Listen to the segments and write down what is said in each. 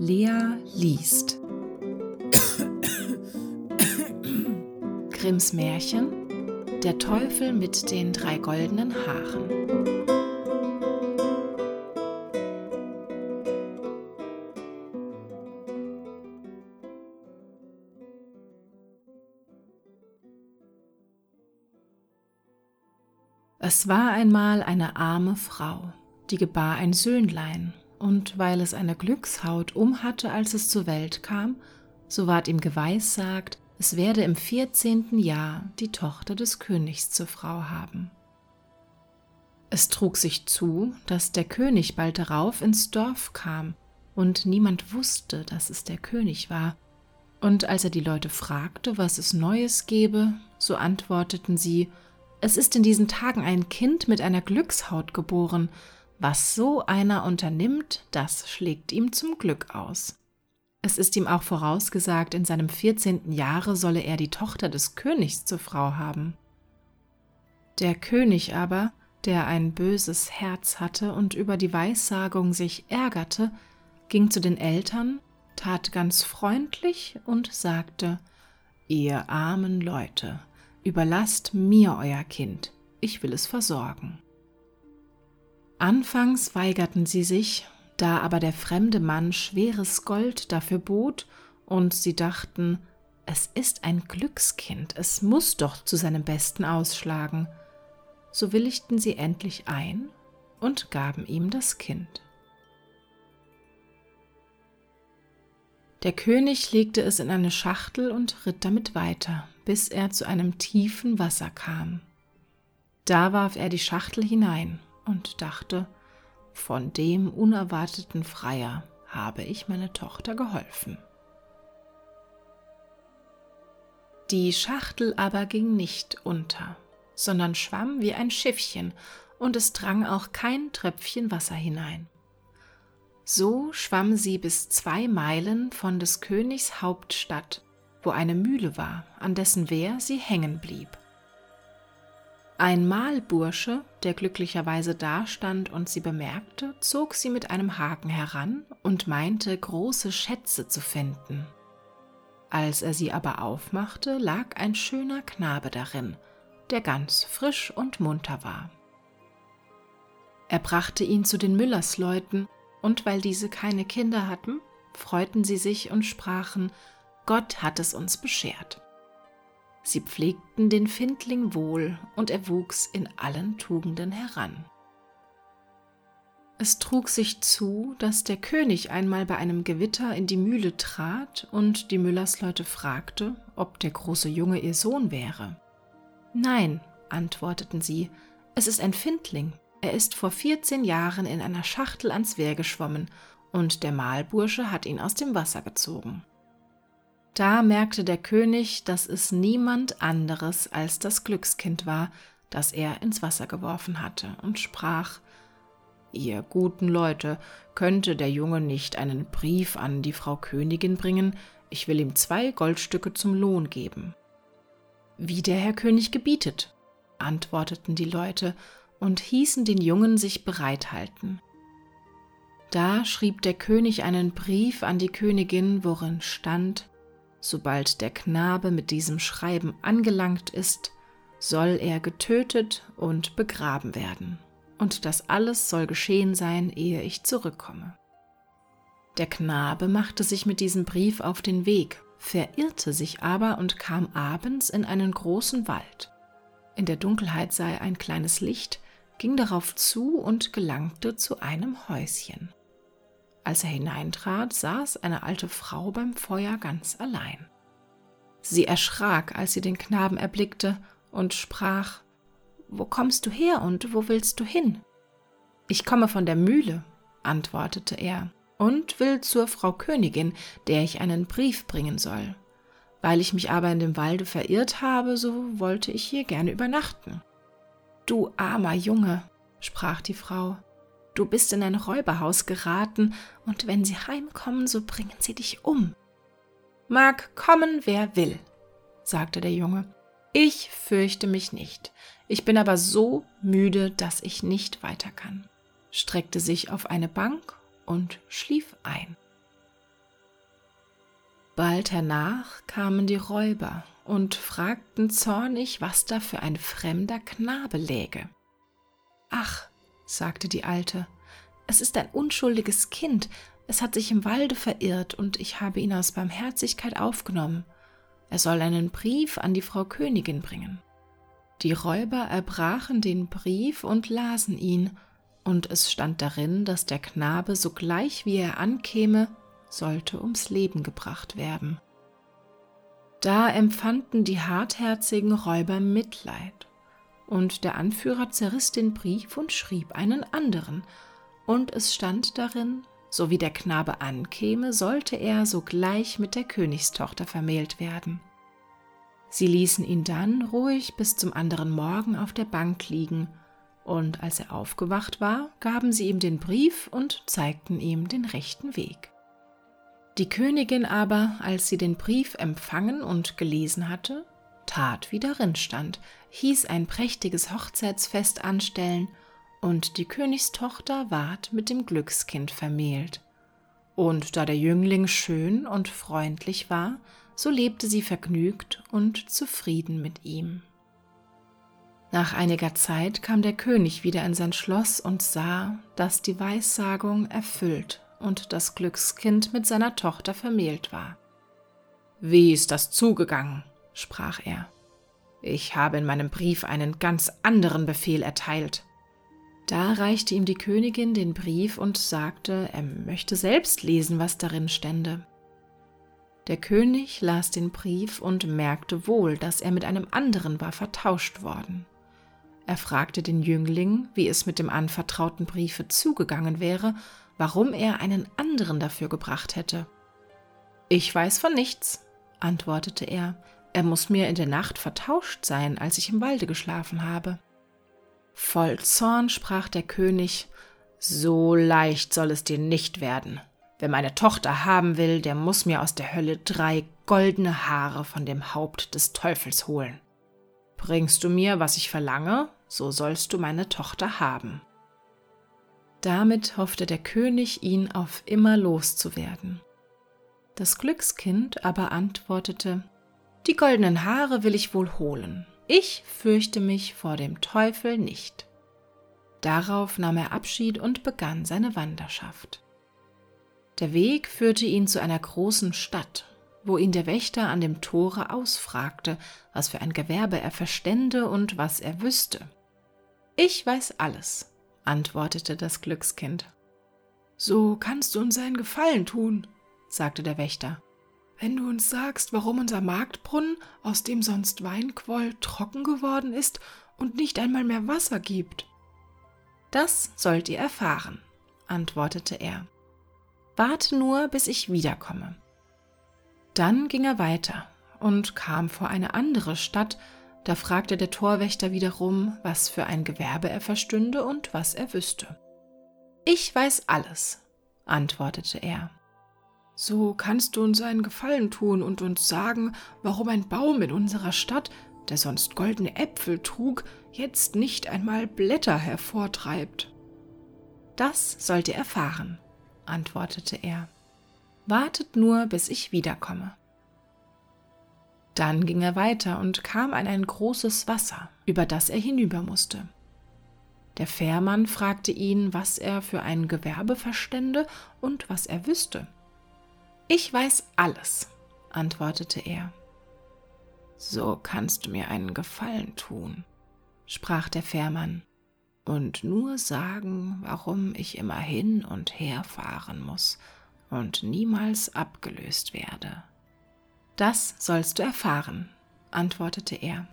Lea liest. Grimms Märchen Der Teufel mit den drei goldenen Haaren. Es war einmal eine arme Frau, die gebar ein Söhnlein und weil es eine Glückshaut umhatte, als es zur Welt kam, so ward ihm geweissagt, es werde im vierzehnten Jahr die Tochter des Königs zur Frau haben. Es trug sich zu, dass der König bald darauf ins Dorf kam, und niemand wusste, dass es der König war. Und als er die Leute fragte, was es Neues gebe, so antworteten sie, es ist in diesen Tagen ein Kind mit einer Glückshaut geboren, was so einer unternimmt, das schlägt ihm zum Glück aus. Es ist ihm auch vorausgesagt, in seinem vierzehnten Jahre solle er die Tochter des Königs zur Frau haben. Der König aber, der ein böses Herz hatte und über die Weissagung sich ärgerte, ging zu den Eltern, tat ganz freundlich und sagte, Ihr armen Leute, überlasst mir euer Kind, ich will es versorgen. Anfangs weigerten sie sich, da aber der fremde Mann schweres Gold dafür bot, und sie dachten, es ist ein Glückskind, es muss doch zu seinem Besten ausschlagen, so willigten sie endlich ein und gaben ihm das Kind. Der König legte es in eine Schachtel und ritt damit weiter, bis er zu einem tiefen Wasser kam. Da warf er die Schachtel hinein und dachte, von dem unerwarteten Freier habe ich meine Tochter geholfen. Die Schachtel aber ging nicht unter, sondern schwamm wie ein Schiffchen, und es drang auch kein Tröpfchen Wasser hinein. So schwamm sie bis zwei Meilen von des Königs Hauptstadt, wo eine Mühle war, an dessen Wehr sie hängen blieb. Ein Mahlbursche, der glücklicherweise dastand und sie bemerkte, zog sie mit einem Haken heran und meinte, große Schätze zu finden. Als er sie aber aufmachte, lag ein schöner Knabe darin, der ganz frisch und munter war. Er brachte ihn zu den Müllersleuten, und weil diese keine Kinder hatten, freuten sie sich und sprachen, Gott hat es uns beschert. Sie pflegten den Findling wohl, und er wuchs in allen Tugenden heran. Es trug sich zu, dass der König einmal bei einem Gewitter in die Mühle trat und die Müllersleute fragte, ob der große Junge ihr Sohn wäre. Nein, antworteten sie, es ist ein Findling. Er ist vor vierzehn Jahren in einer Schachtel ans Wehr geschwommen, und der Mahlbursche hat ihn aus dem Wasser gezogen. Da merkte der König, dass es niemand anderes als das Glückskind war, das er ins Wasser geworfen hatte, und sprach Ihr guten Leute, könnte der Junge nicht einen Brief an die Frau Königin bringen, ich will ihm zwei Goldstücke zum Lohn geben. Wie der Herr König gebietet, antworteten die Leute und hießen den Jungen sich bereithalten. Da schrieb der König einen Brief an die Königin, worin stand Sobald der Knabe mit diesem Schreiben angelangt ist, soll er getötet und begraben werden. Und das alles soll geschehen sein, ehe ich zurückkomme. Der Knabe machte sich mit diesem Brief auf den Weg, verirrte sich aber und kam abends in einen großen Wald. In der Dunkelheit sah er ein kleines Licht, ging darauf zu und gelangte zu einem Häuschen. Als er hineintrat, saß eine alte Frau beim Feuer ganz allein. Sie erschrak, als sie den Knaben erblickte und sprach Wo kommst du her und wo willst du hin? Ich komme von der Mühle, antwortete er, und will zur Frau Königin, der ich einen Brief bringen soll. Weil ich mich aber in dem Walde verirrt habe, so wollte ich hier gerne übernachten. Du armer Junge, sprach die Frau, Du bist in ein Räuberhaus geraten, und wenn sie heimkommen, so bringen sie dich um. Mag kommen, wer will, sagte der Junge. Ich fürchte mich nicht. Ich bin aber so müde, dass ich nicht weiter kann, streckte sich auf eine Bank und schlief ein. Bald hernach kamen die Räuber und fragten zornig, was da für ein fremder Knabe läge. Ach, sagte die Alte, es ist ein unschuldiges Kind, es hat sich im Walde verirrt und ich habe ihn aus Barmherzigkeit aufgenommen. Er soll einen Brief an die Frau Königin bringen. Die Räuber erbrachen den Brief und lasen ihn, und es stand darin, dass der Knabe sogleich wie er ankäme, sollte ums Leben gebracht werden. Da empfanden die hartherzigen Räuber Mitleid, und der Anführer zerriss den Brief und schrieb einen anderen, und es stand darin, so wie der Knabe ankäme, sollte er sogleich mit der Königstochter vermählt werden. Sie ließen ihn dann ruhig bis zum anderen Morgen auf der Bank liegen, und als er aufgewacht war, gaben sie ihm den Brief und zeigten ihm den rechten Weg. Die Königin aber, als sie den Brief empfangen und gelesen hatte, tat, wie darin stand, hieß ein prächtiges Hochzeitsfest anstellen und die Königstochter ward mit dem Glückskind vermählt. Und da der Jüngling schön und freundlich war, so lebte sie vergnügt und zufrieden mit ihm. Nach einiger Zeit kam der König wieder in sein Schloss und sah, dass die Weissagung erfüllt und das Glückskind mit seiner Tochter vermählt war. Wie ist das zugegangen? sprach er. Ich habe in meinem Brief einen ganz anderen Befehl erteilt. Da reichte ihm die Königin den Brief und sagte, er möchte selbst lesen, was darin stände. Der König las den Brief und merkte wohl, dass er mit einem anderen war vertauscht worden. Er fragte den Jüngling, wie es mit dem anvertrauten Briefe zugegangen wäre, warum er einen anderen dafür gebracht hätte. Ich weiß von nichts, antwortete er, er muss mir in der Nacht vertauscht sein, als ich im Walde geschlafen habe. Voll Zorn sprach der König, So leicht soll es dir nicht werden. Wer meine Tochter haben will, der muss mir aus der Hölle drei goldene Haare von dem Haupt des Teufels holen. Bringst du mir, was ich verlange, so sollst du meine Tochter haben. Damit hoffte der König, ihn auf immer loszuwerden. Das Glückskind aber antwortete, Die goldenen Haare will ich wohl holen, ich fürchte mich vor dem Teufel nicht. Darauf nahm er Abschied und begann seine Wanderschaft. Der Weg führte ihn zu einer großen Stadt, wo ihn der Wächter an dem Tore ausfragte, was für ein Gewerbe er verstände und was er wüsste. Ich weiß alles, antwortete das Glückskind. So kannst du uns einen Gefallen tun, sagte der Wächter wenn du uns sagst, warum unser Marktbrunnen, aus dem sonst Wein quoll, trocken geworden ist und nicht einmal mehr Wasser gibt. Das sollt ihr erfahren, antwortete er. Warte nur, bis ich wiederkomme. Dann ging er weiter und kam vor eine andere Stadt, da fragte der Torwächter wiederum, was für ein Gewerbe er verstünde und was er wüsste. Ich weiß alles, antwortete er. So kannst du uns einen Gefallen tun und uns sagen, warum ein Baum in unserer Stadt, der sonst goldene Äpfel trug, jetzt nicht einmal Blätter hervortreibt. Das sollt ihr erfahren, antwortete er. Wartet nur, bis ich wiederkomme. Dann ging er weiter und kam an ein großes Wasser, über das er hinüber musste. Der Fährmann fragte ihn, was er für ein Gewerbe verstände und was er wüsste. Ich weiß alles, antwortete er. So kannst du mir einen Gefallen tun, sprach der Fährmann, und nur sagen, warum ich immer hin und her fahren muss und niemals abgelöst werde. Das sollst du erfahren, antwortete er.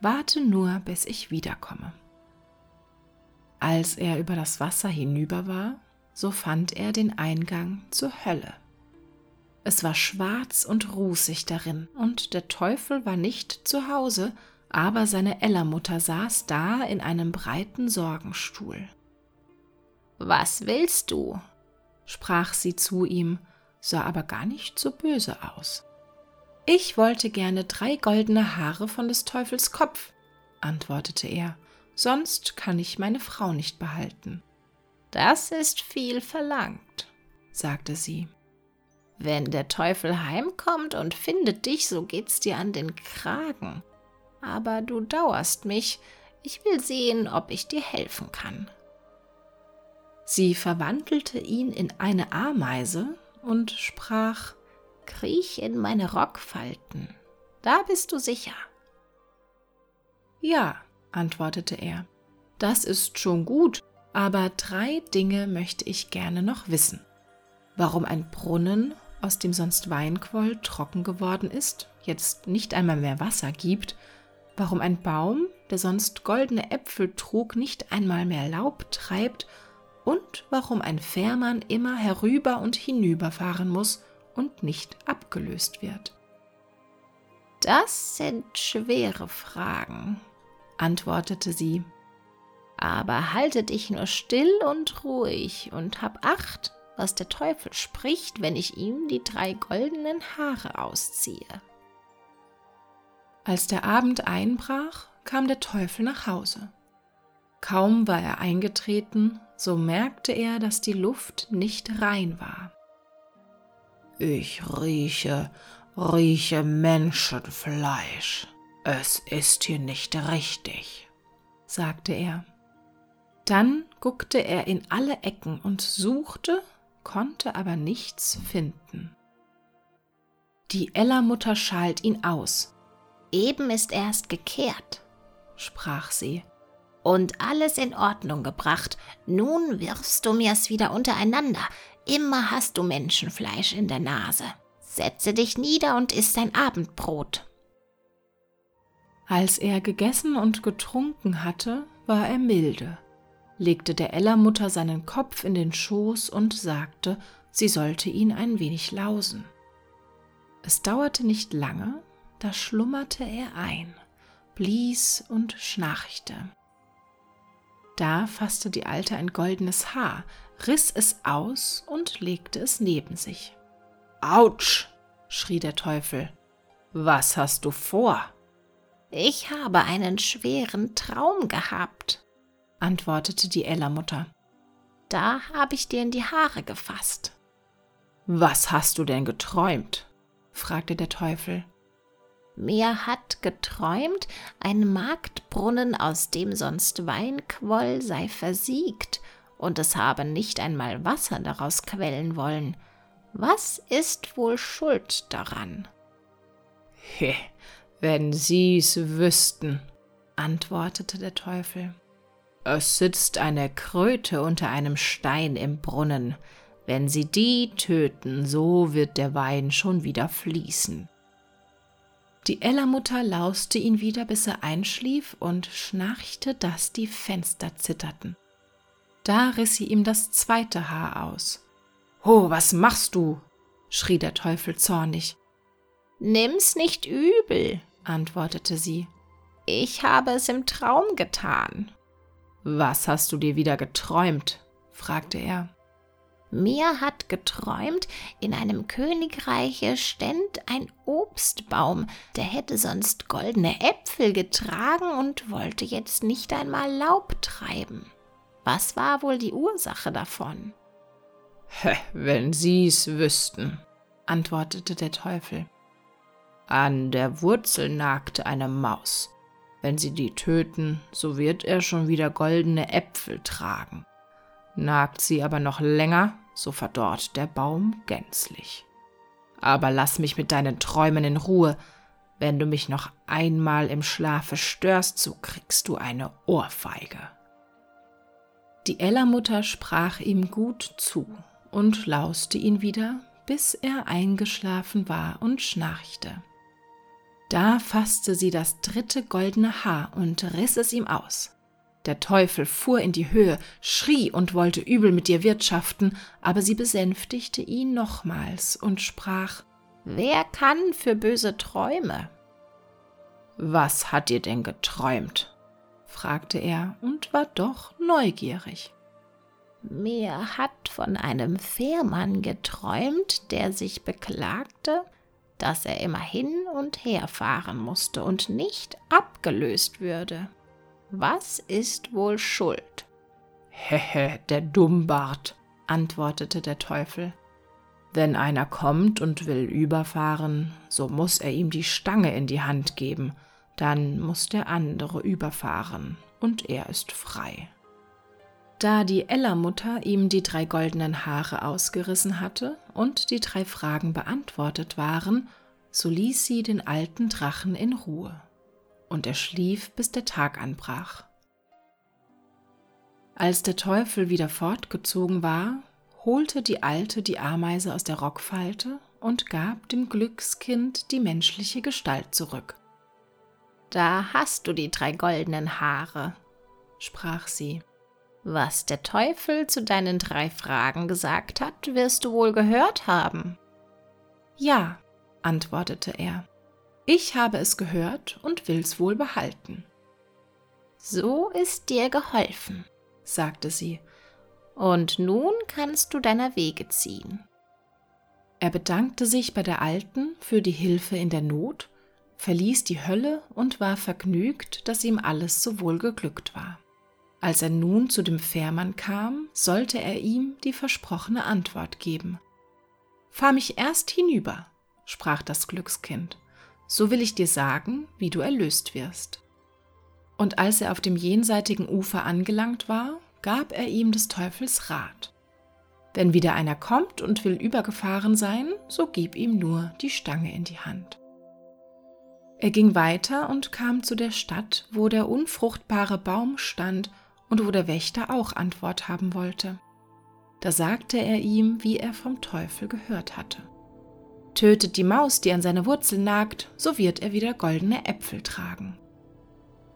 Warte nur, bis ich wiederkomme. Als er über das Wasser hinüber war, so fand er den Eingang zur Hölle. Es war schwarz und rußig darin, und der Teufel war nicht zu Hause, aber seine Ellermutter saß da in einem breiten Sorgenstuhl. Was willst du? sprach sie zu ihm, sah aber gar nicht so böse aus. Ich wollte gerne drei goldene Haare von des Teufels Kopf, antwortete er, sonst kann ich meine Frau nicht behalten. Das ist viel verlangt, sagte sie. Wenn der Teufel heimkommt und findet dich, so geht's dir an den Kragen. Aber du dauerst mich, ich will sehen, ob ich dir helfen kann. Sie verwandelte ihn in eine Ameise und sprach Kriech in meine Rockfalten, da bist du sicher. Ja, antwortete er, das ist schon gut, aber drei Dinge möchte ich gerne noch wissen. Warum ein Brunnen, aus dem sonst Weinquoll trocken geworden ist, jetzt nicht einmal mehr Wasser gibt, warum ein Baum, der sonst goldene Äpfel trug, nicht einmal mehr Laub treibt, und warum ein Fährmann immer herüber und hinüber fahren muss und nicht abgelöst wird. Das sind schwere Fragen, antwortete sie. Aber halte dich nur still und ruhig und hab acht, was der Teufel spricht, wenn ich ihm die drei goldenen Haare ausziehe. Als der Abend einbrach, kam der Teufel nach Hause. Kaum war er eingetreten, so merkte er, dass die Luft nicht rein war. Ich rieche, rieche Menschenfleisch. Es ist hier nicht richtig, sagte er. Dann guckte er in alle Ecken und suchte, konnte aber nichts finden. Die Ella-Mutter schalt ihn aus. Eben ist erst gekehrt, sprach sie, und alles in Ordnung gebracht. Nun wirfst du mir's wieder untereinander. Immer hast du Menschenfleisch in der Nase. Setze dich nieder und iss dein Abendbrot. Als er gegessen und getrunken hatte, war er milde, legte der Ella-Mutter seinen Kopf in den Schoß und sagte, sie sollte ihn ein wenig lausen. Es dauerte nicht lange, da schlummerte er ein, blies und schnarchte. Da fasste die Alte ein goldenes Haar, riss es aus und legte es neben sich. Autsch! schrie der Teufel. Was hast du vor? Ich habe einen schweren Traum gehabt, antwortete die Ella-Mutter. Da habe ich dir in die Haare gefasst. Was hast du denn geträumt? fragte der Teufel. Mir hat geträumt, ein Marktbrunnen, aus dem sonst Wein quoll, sei versiegt, und es habe nicht einmal Wasser daraus quellen wollen. Was ist wohl schuld daran? He, wenn Sie's wüssten, antwortete der Teufel. Es sitzt eine Kröte unter einem Stein im Brunnen. Wenn sie die töten, so wird der Wein schon wieder fließen. Die Ellermutter lauste ihn wieder, bis er einschlief und schnarchte, dass die Fenster zitterten. Da riss sie ihm das zweite Haar aus. Oh, was machst du? schrie der Teufel zornig. Nimm's nicht übel, antwortete sie. Ich habe es im Traum getan. Was hast du dir wieder geträumt? fragte er. Mir hat geträumt, in einem Königreiche ständ ein Obstbaum, der hätte sonst goldene Äpfel getragen und wollte jetzt nicht einmal Laub treiben. Was war wohl die Ursache davon? Wenn Sie's wüssten, antwortete der Teufel. An der Wurzel nagte eine Maus. Wenn sie die töten, so wird er schon wieder goldene Äpfel tragen. Nagt sie aber noch länger, so verdorrt der Baum gänzlich. Aber lass mich mit deinen Träumen in Ruhe. Wenn du mich noch einmal im Schlafe störst, so kriegst du eine Ohrfeige. Die Ellermutter sprach ihm gut zu und lauste ihn wieder, bis er eingeschlafen war und schnarchte. Da fasste sie das dritte goldene Haar und riss es ihm aus. Der Teufel fuhr in die Höhe, schrie und wollte übel mit ihr wirtschaften, aber sie besänftigte ihn nochmals und sprach Wer kann für böse Träume? Was hat dir denn geträumt? fragte er und war doch neugierig. Mir hat von einem Fährmann geträumt, der sich beklagte, dass er immer hin und her fahren musste und nicht abgelöst würde. Was ist wohl schuld? Hehe, der Dummbart, antwortete der Teufel. Wenn einer kommt und will überfahren, so muss er ihm die Stange in die Hand geben, dann muss der andere überfahren, und er ist frei. Da die Ellermutter ihm die drei goldenen Haare ausgerissen hatte und die drei Fragen beantwortet waren, so ließ sie den alten Drachen in Ruhe, und er schlief, bis der Tag anbrach. Als der Teufel wieder fortgezogen war, holte die Alte die Ameise aus der Rockfalte und gab dem Glückskind die menschliche Gestalt zurück. Da hast du die drei goldenen Haare, sprach sie. Was der Teufel zu deinen drei Fragen gesagt hat, wirst du wohl gehört haben. Ja, antwortete er, ich habe es gehört und will's wohl behalten. So ist dir geholfen, sagte sie und nun kannst du deiner Wege ziehen. Er bedankte sich bei der Alten für die Hilfe in der Not, verließ die Hölle und war vergnügt, dass ihm alles so wohl geglückt war. Als er nun zu dem Fährmann kam, sollte er ihm die versprochene Antwort geben. Fahr mich erst hinüber, sprach das Glückskind, so will ich dir sagen, wie du erlöst wirst. Und als er auf dem jenseitigen Ufer angelangt war, gab er ihm des Teufels Rat. Wenn wieder einer kommt und will übergefahren sein, so gib ihm nur die Stange in die Hand. Er ging weiter und kam zu der Stadt, wo der unfruchtbare Baum stand und wo der Wächter auch Antwort haben wollte. Da sagte er ihm, wie er vom Teufel gehört hatte. Tötet die Maus, die an seine Wurzel nagt, so wird er wieder goldene Äpfel tragen.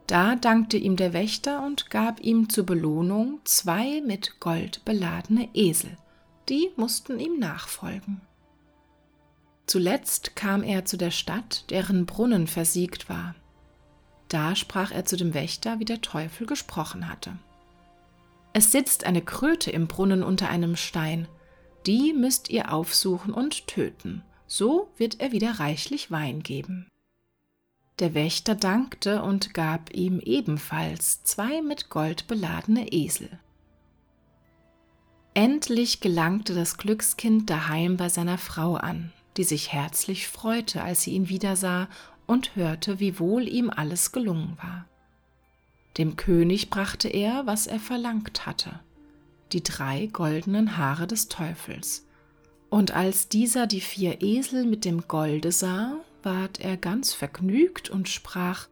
Da dankte ihm der Wächter und gab ihm zur Belohnung zwei mit Gold beladene Esel, die mussten ihm nachfolgen. Zuletzt kam er zu der Stadt, deren Brunnen versiegt war. Da sprach er zu dem Wächter, wie der Teufel gesprochen hatte. Es sitzt eine Kröte im Brunnen unter einem Stein, die müsst ihr aufsuchen und töten, so wird er wieder reichlich Wein geben. Der Wächter dankte und gab ihm ebenfalls zwei mit Gold beladene Esel. Endlich gelangte das Glückskind daheim bei seiner Frau an, die sich herzlich freute, als sie ihn wiedersah und hörte, wie wohl ihm alles gelungen war. Dem König brachte er, was er verlangt hatte, die drei goldenen Haare des Teufels. Und als dieser die vier Esel mit dem Golde sah, ward er ganz vergnügt und sprach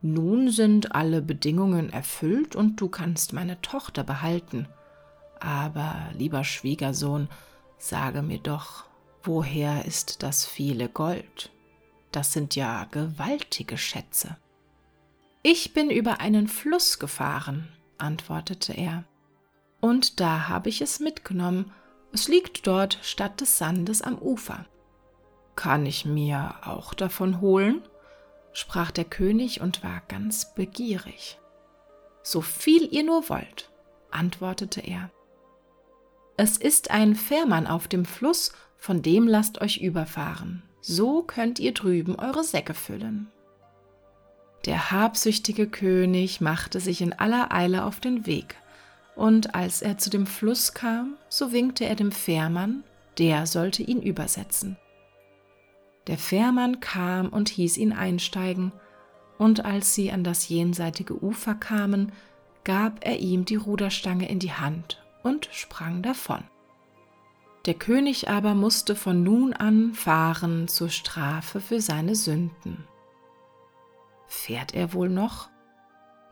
Nun sind alle Bedingungen erfüllt und du kannst meine Tochter behalten. Aber, lieber Schwiegersohn, sage mir doch, woher ist das viele Gold? Das sind ja gewaltige Schätze. Ich bin über einen Fluss gefahren, antwortete er, und da habe ich es mitgenommen. Es liegt dort statt des Sandes am Ufer. Kann ich mir auch davon holen? sprach der König und war ganz begierig. So viel ihr nur wollt, antwortete er. Es ist ein Fährmann auf dem Fluss, von dem lasst euch überfahren. So könnt ihr drüben eure Säcke füllen. Der habsüchtige König machte sich in aller Eile auf den Weg, und als er zu dem Fluss kam, so winkte er dem Fährmann, der sollte ihn übersetzen. Der Fährmann kam und hieß ihn einsteigen, und als sie an das jenseitige Ufer kamen, gab er ihm die Ruderstange in die Hand und sprang davon. Der König aber musste von nun an fahren zur Strafe für seine Sünden. Fährt er wohl noch?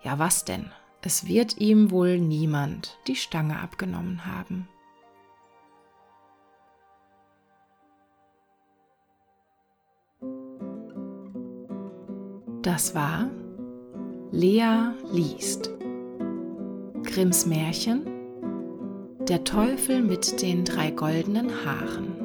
Ja, was denn? Es wird ihm wohl niemand die Stange abgenommen haben. Das war Lea liest. Grimms Märchen Der Teufel mit den drei goldenen Haaren.